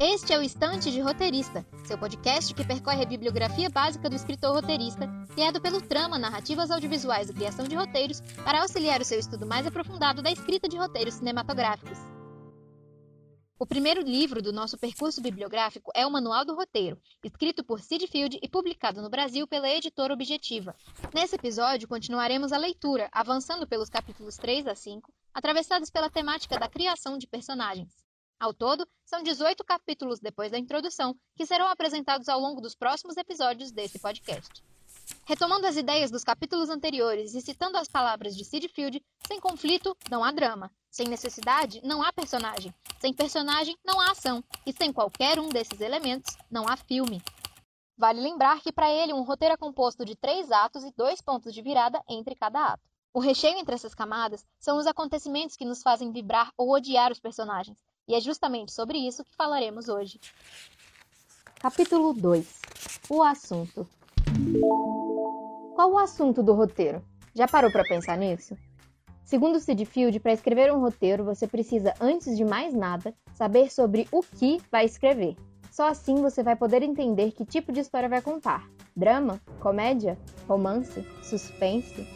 Este é o Estante de Roteirista, seu podcast que percorre a bibliografia básica do escritor roteirista, criado pelo Trama Narrativas Audiovisuais e Criação de Roteiros, para auxiliar o seu estudo mais aprofundado da escrita de roteiros cinematográficos. O primeiro livro do nosso percurso bibliográfico é o Manual do Roteiro, escrito por Sid Field e publicado no Brasil pela editora Objetiva. Nesse episódio, continuaremos a leitura, avançando pelos capítulos 3 a 5, atravessados pela temática da criação de personagens. Ao todo, são 18 capítulos depois da introdução, que serão apresentados ao longo dos próximos episódios desse podcast. Retomando as ideias dos capítulos anteriores e citando as palavras de Sid Field, sem conflito não há drama, sem necessidade não há personagem, sem personagem não há ação, e sem qualquer um desses elementos não há filme. Vale lembrar que para ele um roteiro é composto de três atos e dois pontos de virada entre cada ato. O recheio entre essas camadas são os acontecimentos que nos fazem vibrar ou odiar os personagens, e é justamente sobre isso que falaremos hoje. Capítulo 2 O assunto. Qual o assunto do roteiro? Já parou para pensar nisso? Segundo Sid Field, para escrever um roteiro, você precisa, antes de mais nada, saber sobre o que vai escrever. Só assim você vai poder entender que tipo de história vai contar: drama, comédia, romance, suspense.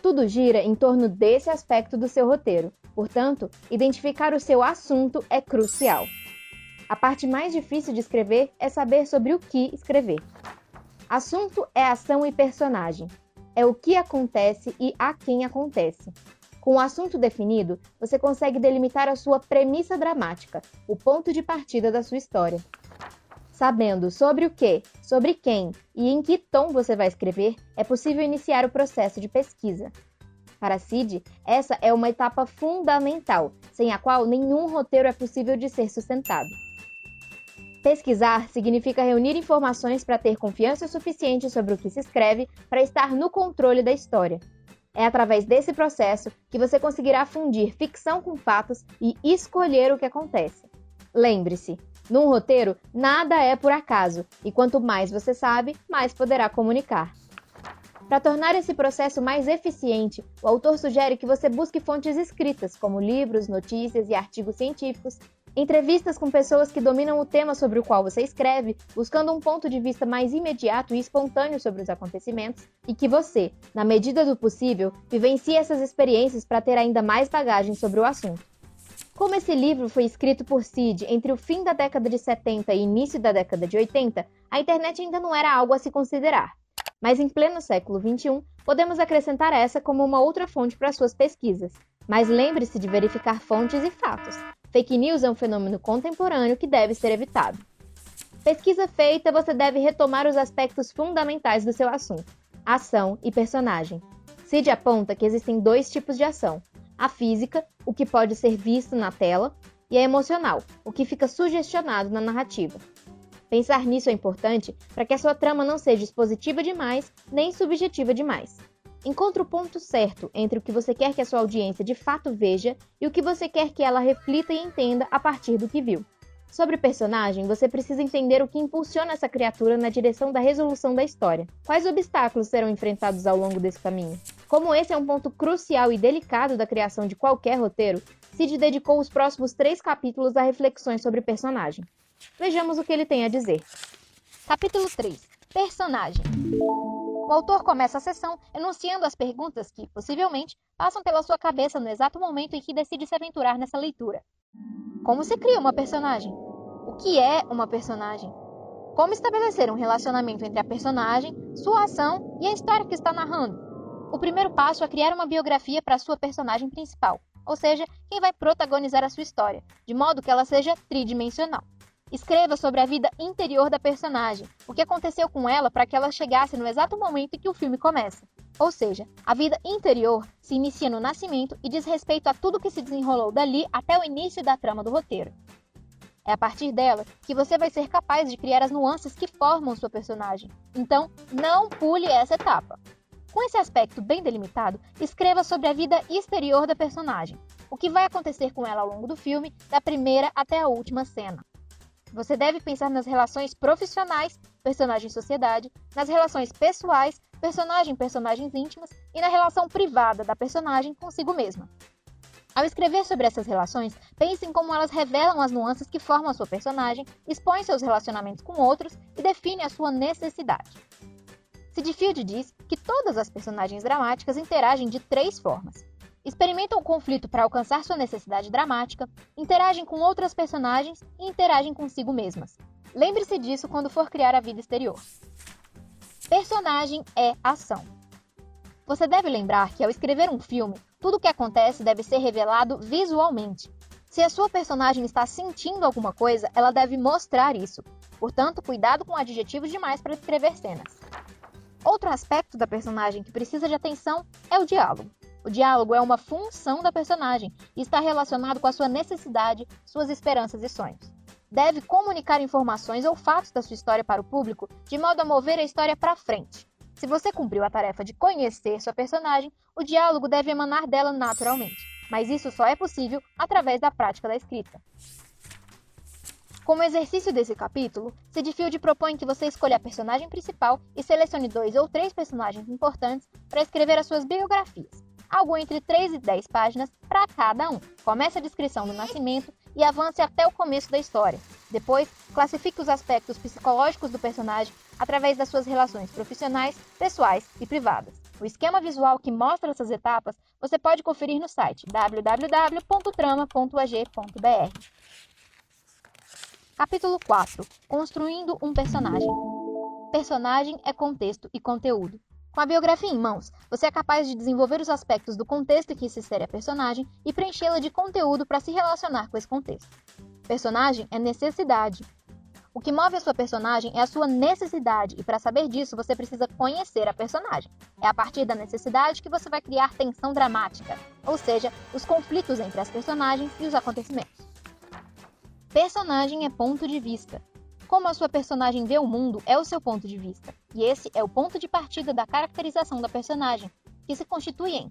Tudo gira em torno desse aspecto do seu roteiro, Portanto, identificar o seu assunto é crucial. A parte mais difícil de escrever é saber sobre o que escrever. Assunto é ação e personagem. É o que acontece e a quem acontece. Com o assunto definido, você consegue delimitar a sua premissa dramática, o ponto de partida da sua história. Sabendo sobre o que, sobre quem e em que tom você vai escrever, é possível iniciar o processo de pesquisa. Para Cid, essa é uma etapa fundamental, sem a qual nenhum roteiro é possível de ser sustentado. Pesquisar significa reunir informações para ter confiança suficiente sobre o que se escreve para estar no controle da história. É através desse processo que você conseguirá fundir ficção com fatos e escolher o que acontece. Lembre-se, num roteiro, nada é por acaso, e quanto mais você sabe, mais poderá comunicar. Para tornar esse processo mais eficiente, o autor sugere que você busque fontes escritas, como livros, notícias e artigos científicos, entrevistas com pessoas que dominam o tema sobre o qual você escreve, buscando um ponto de vista mais imediato e espontâneo sobre os acontecimentos, e que você, na medida do possível, vivencie essas experiências para ter ainda mais bagagem sobre o assunto. Como esse livro foi escrito por Sid entre o fim da década de 70 e início da década de 80, a internet ainda não era algo a se considerar. Mas em pleno século XXI, podemos acrescentar essa como uma outra fonte para suas pesquisas. Mas lembre-se de verificar fontes e fatos. Fake news é um fenômeno contemporâneo que deve ser evitado. Pesquisa feita, você deve retomar os aspectos fundamentais do seu assunto: ação e personagem. Cid aponta que existem dois tipos de ação: a física, o que pode ser visto na tela, e a emocional, o que fica sugestionado na narrativa. Pensar nisso é importante para que a sua trama não seja expositiva demais nem subjetiva demais. Encontre o ponto certo entre o que você quer que a sua audiência de fato veja e o que você quer que ela reflita e entenda a partir do que viu. Sobre personagem, você precisa entender o que impulsiona essa criatura na direção da resolução da história. Quais obstáculos serão enfrentados ao longo desse caminho? Como esse é um ponto crucial e delicado da criação de qualquer roteiro, Sid dedicou os próximos três capítulos a reflexões sobre personagem. Vejamos o que ele tem a dizer. Capítulo 3 Personagem O autor começa a sessão enunciando as perguntas que, possivelmente, passam pela sua cabeça no exato momento em que decide se aventurar nessa leitura. Como se cria uma personagem? O que é uma personagem? Como estabelecer um relacionamento entre a personagem, sua ação e a história que está narrando? O primeiro passo é criar uma biografia para sua personagem principal, ou seja, quem vai protagonizar a sua história, de modo que ela seja tridimensional. Escreva sobre a vida interior da personagem, o que aconteceu com ela para que ela chegasse no exato momento em que o filme começa. Ou seja, a vida interior se inicia no nascimento e diz respeito a tudo que se desenrolou dali até o início da trama do roteiro. É a partir dela que você vai ser capaz de criar as nuances que formam sua personagem. Então, não pule essa etapa. Com esse aspecto bem delimitado, escreva sobre a vida exterior da personagem, o que vai acontecer com ela ao longo do filme, da primeira até a última cena. Você deve pensar nas relações profissionais, personagem-sociedade, nas relações pessoais, personagem-personagens íntimas e na relação privada da personagem consigo mesma. Ao escrever sobre essas relações, pense em como elas revelam as nuances que formam a sua personagem, expõe seus relacionamentos com outros e define a sua necessidade. Sid Field diz que todas as personagens dramáticas interagem de três formas: experimentam o conflito para alcançar sua necessidade dramática, interagem com outras personagens e interagem consigo mesmas. Lembre-se disso quando for criar a vida exterior. Personagem é ação. Você deve lembrar que ao escrever um filme, tudo o que acontece deve ser revelado visualmente. Se a sua personagem está sentindo alguma coisa, ela deve mostrar isso. Portanto, cuidado com adjetivos demais para escrever cenas. Outro aspecto da personagem que precisa de atenção é o diálogo. O diálogo é uma função da personagem e está relacionado com a sua necessidade, suas esperanças e sonhos. Deve comunicar informações ou fatos da sua história para o público de modo a mover a história para frente. Se você cumpriu a tarefa de conhecer sua personagem, o diálogo deve emanar dela naturalmente, mas isso só é possível através da prática da escrita. Como exercício desse capítulo, Sid Field propõe que você escolha a personagem principal e selecione dois ou três personagens importantes para escrever as suas biografias algo entre 3 e 10 páginas para cada um. Comece a descrição do nascimento e avance até o começo da história. Depois, classifique os aspectos psicológicos do personagem através das suas relações profissionais, pessoais e privadas. O esquema visual que mostra essas etapas você pode conferir no site www.trama.ag.br. Capítulo 4 Construindo um personagem. Personagem é contexto e conteúdo. Com a biografia em mãos, você é capaz de desenvolver os aspectos do contexto que se insere a personagem e preenchê-la de conteúdo para se relacionar com esse contexto. Personagem é necessidade. O que move a sua personagem é a sua necessidade, e para saber disso você precisa conhecer a personagem. É a partir da necessidade que você vai criar tensão dramática, ou seja, os conflitos entre as personagens e os acontecimentos. Personagem é ponto de vista. Como a sua personagem vê o mundo é o seu ponto de vista, e esse é o ponto de partida da caracterização da personagem, que se constitui em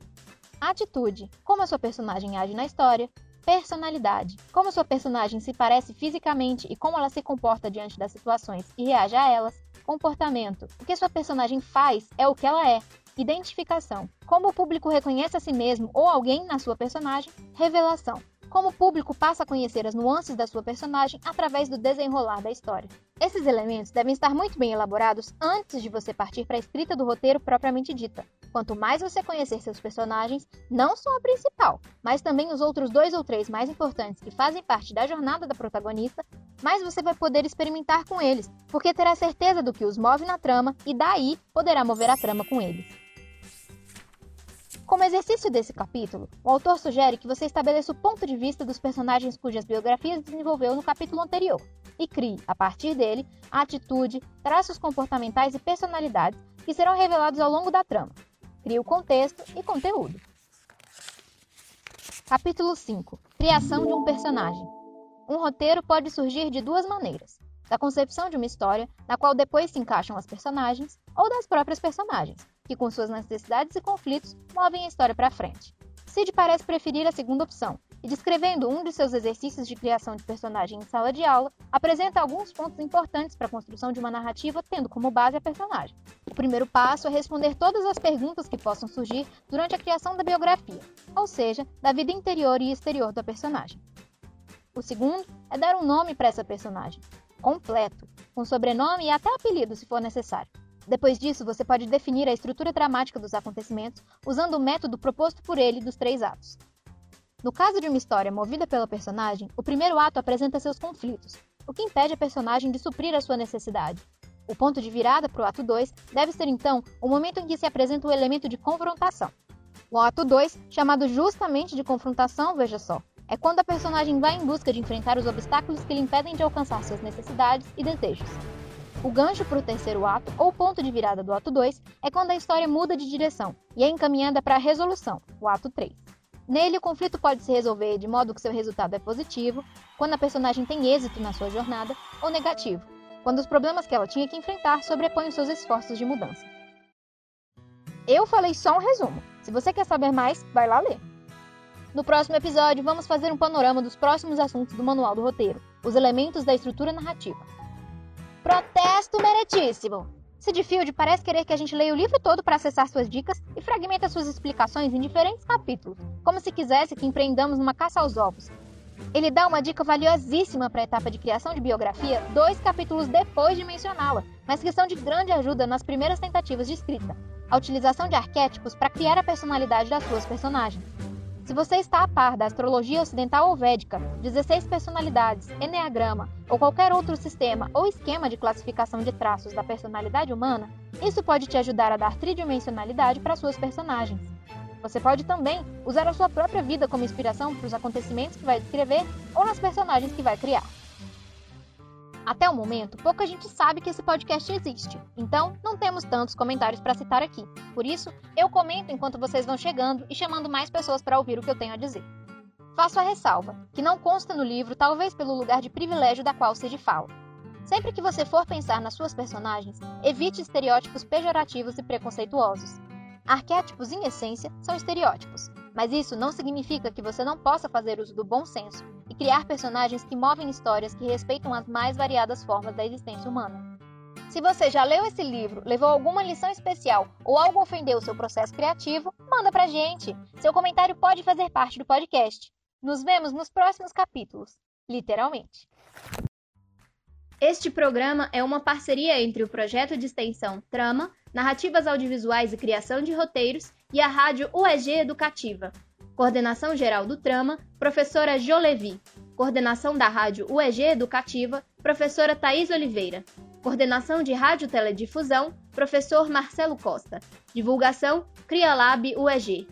atitude, como a sua personagem age na história, personalidade, como a sua personagem se parece fisicamente e como ela se comporta diante das situações e reage a elas, comportamento, o que sua personagem faz é o que ela é, identificação, como o público reconhece a si mesmo ou alguém na sua personagem, revelação, como o público passa a conhecer as nuances da sua personagem através do desenrolar da história. Esses elementos devem estar muito bem elaborados antes de você partir para a escrita do roteiro propriamente dita. Quanto mais você conhecer seus personagens, não só a principal, mas também os outros dois ou três mais importantes que fazem parte da jornada da protagonista, mais você vai poder experimentar com eles, porque terá certeza do que os move na trama e daí poderá mover a trama com eles. Como exercício desse capítulo, o autor sugere que você estabeleça o ponto de vista dos personagens cujas biografias desenvolveu no capítulo anterior e crie, a partir dele, a atitude, traços comportamentais e personalidades que serão revelados ao longo da trama. Crie o contexto e conteúdo. Capítulo 5 Criação de um personagem. Um roteiro pode surgir de duas maneiras: da concepção de uma história, na qual depois se encaixam as personagens, ou das próprias personagens, que com suas necessidades e conflitos movem a história para frente. Sid parece preferir a segunda opção, e descrevendo um de seus exercícios de criação de personagem em sala de aula, apresenta alguns pontos importantes para a construção de uma narrativa tendo como base a personagem. O primeiro passo é responder todas as perguntas que possam surgir durante a criação da biografia, ou seja, da vida interior e exterior da personagem. O segundo é dar um nome para essa personagem, completo, com sobrenome e até apelido se for necessário. Depois disso, você pode definir a estrutura dramática dos acontecimentos usando o método proposto por ele dos três atos. No caso de uma história movida pela personagem, o primeiro ato apresenta seus conflitos, o que impede a personagem de suprir a sua necessidade. O ponto de virada para o ato 2 deve ser então o momento em que se apresenta o elemento de confrontação. O ato 2, chamado justamente de confrontação, veja só, é quando a personagem vai em busca de enfrentar os obstáculos que lhe impedem de alcançar suas necessidades e desejos. O gancho para o terceiro ato, ou ponto de virada do ato 2, é quando a história muda de direção e é encaminhada para a resolução, o ato 3. Nele, o conflito pode se resolver de modo que seu resultado é positivo, quando a personagem tem êxito na sua jornada, ou negativo, quando os problemas que ela tinha que enfrentar sobrepõem os seus esforços de mudança. Eu falei só um resumo. Se você quer saber mais, vai lá ler. No próximo episódio, vamos fazer um panorama dos próximos assuntos do Manual do Roteiro, os elementos da estrutura narrativa. Protesto meritíssimo! Field parece querer que a gente leia o livro todo para acessar suas dicas e fragmenta suas explicações em diferentes capítulos, como se quisesse que empreendamos numa caça aos ovos. Ele dá uma dica valiosíssima para a etapa de criação de biografia dois capítulos depois de mencioná-la, mas que são de grande ajuda nas primeiras tentativas de escrita: a utilização de arquétipos para criar a personalidade das suas personagens. Se você está a par da astrologia ocidental ou védica, 16 personalidades, enneagrama ou qualquer outro sistema ou esquema de classificação de traços da personalidade humana, isso pode te ajudar a dar tridimensionalidade para suas personagens. Você pode também usar a sua própria vida como inspiração para os acontecimentos que vai escrever ou nas personagens que vai criar. Até o momento, pouca gente sabe que esse podcast existe, então não temos tantos comentários para citar aqui. Por isso, eu comento enquanto vocês vão chegando e chamando mais pessoas para ouvir o que eu tenho a dizer. Faço a ressalva, que não consta no livro, talvez pelo lugar de privilégio da qual se fala. Sempre que você for pensar nas suas personagens, evite estereótipos pejorativos e preconceituosos. Arquétipos, em essência, são estereótipos, mas isso não significa que você não possa fazer uso do bom senso e criar personagens que movem histórias que respeitam as mais variadas formas da existência humana. Se você já leu esse livro, levou alguma lição especial ou algo ofendeu o seu processo criativo, manda pra gente. Seu comentário pode fazer parte do podcast. Nos vemos nos próximos capítulos. Literalmente. Este programa é uma parceria entre o projeto de extensão Trama Narrativas Audiovisuais e Criação de Roteiros e a Rádio UEG Educativa. Coordenação geral do Trama, professora Jolevi. Coordenação da Rádio UEG Educativa, professora Thaís Oliveira. Coordenação de Rádio Teledifusão, professor Marcelo Costa. Divulgação, CriaLab UEG.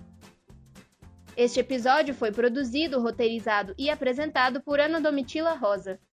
Este episódio foi produzido, roteirizado e apresentado por Ana Domitila Rosa.